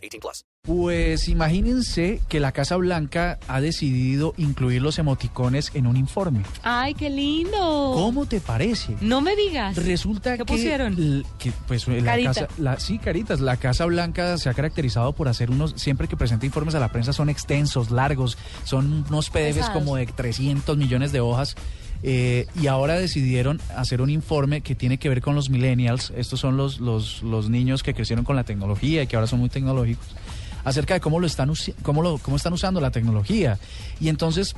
18 plus. Pues imagínense que la Casa Blanca ha decidido incluir los emoticones en un informe. ¡Ay, qué lindo! ¿Cómo te parece? No me digas. Resulta ¿Qué que, pusieron? que, pues la Carita. casa, la, sí, caritas. La Casa Blanca se ha caracterizado por hacer unos, siempre que presenta informes a la prensa son extensos, largos, son unos PDFs como de 300 millones de hojas. Eh, y ahora decidieron hacer un informe que tiene que ver con los millennials. Estos son los, los, los niños que crecieron con la tecnología y que ahora son muy tecnológicos. Acerca de cómo lo están cómo lo, cómo están usando la tecnología. Y entonces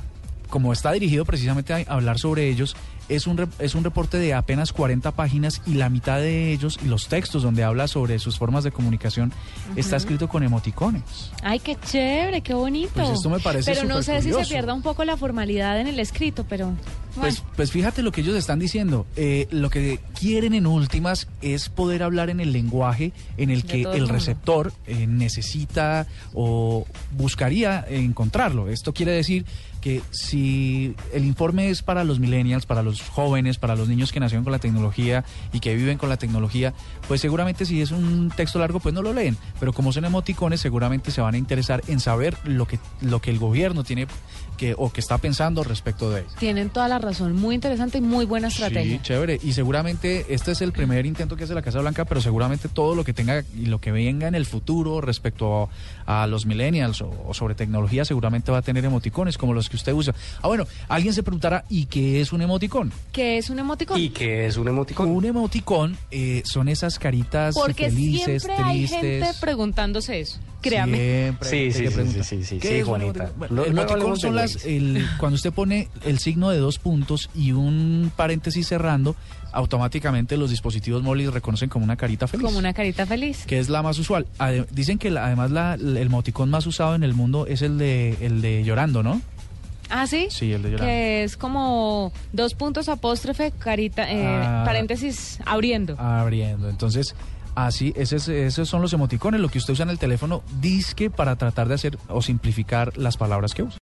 como está dirigido precisamente a hablar sobre ellos, es un, es un reporte de apenas 40 páginas y la mitad de ellos y los textos donde habla sobre sus formas de comunicación está escrito con emoticones. ¡Ay, qué chévere, qué bonito! Pues esto me parece Pero no sé si se pierda un poco la formalidad en el escrito, pero... Bueno, Pues, pues fíjate lo que ellos están diciendo. Eh, lo que quieren en últimas es poder hablar en el lenguaje en el que el receptor eh, necesita o buscaría encontrarlo. Esto quiere decir que si el informe es para los millennials, para los jóvenes, para los niños que nacieron con la tecnología y que viven con la tecnología, pues seguramente si es un texto largo, pues no lo leen. Pero como son emoticones, seguramente se van a interesar en saber lo que, lo que el gobierno tiene que, o que está pensando respecto de ello. tienen toda la razón. Muy interesante y muy buena estrategia. Sí, chévere. Y seguramente este es el primer intento que hace la Casa Blanca, pero seguramente todo lo que tenga y lo que venga en el futuro respecto a, a los millennials o, o sobre tecnología seguramente va a tener emoticones como los que usted usa. Ah, bueno, alguien se preguntará, ¿y qué es un emoticón? ¿Qué es un emoticón? ¿Y qué es un emoticón? Un emoticón eh, son esas caritas Porque felices, siempre hay tristes. gente preguntándose eso. Créame. Siempre Sí, sí, sí, sí, sí, sí, ¿qué sí, es un Juanita. Bueno, Lo- el emoticón son las, el, cuando usted pone el signo de dos puntos y un paréntesis cerrando, automáticamente los dispositivos móviles reconocen como una carita feliz. Como una carita feliz. que es la más usual. Dicen que la- además la- el emoticón más usado en el mundo es el de el de llorando, ¿no? ¿Ah, sí? Sí, el de llorando. Que es como dos puntos apóstrofe, carita, eh, Ah. paréntesis, abriendo. Abriendo. Entonces, así, ese es- esos son los emoticones, lo que usted usa en el teléfono, disque para tratar de hacer o simplificar las palabras que usa.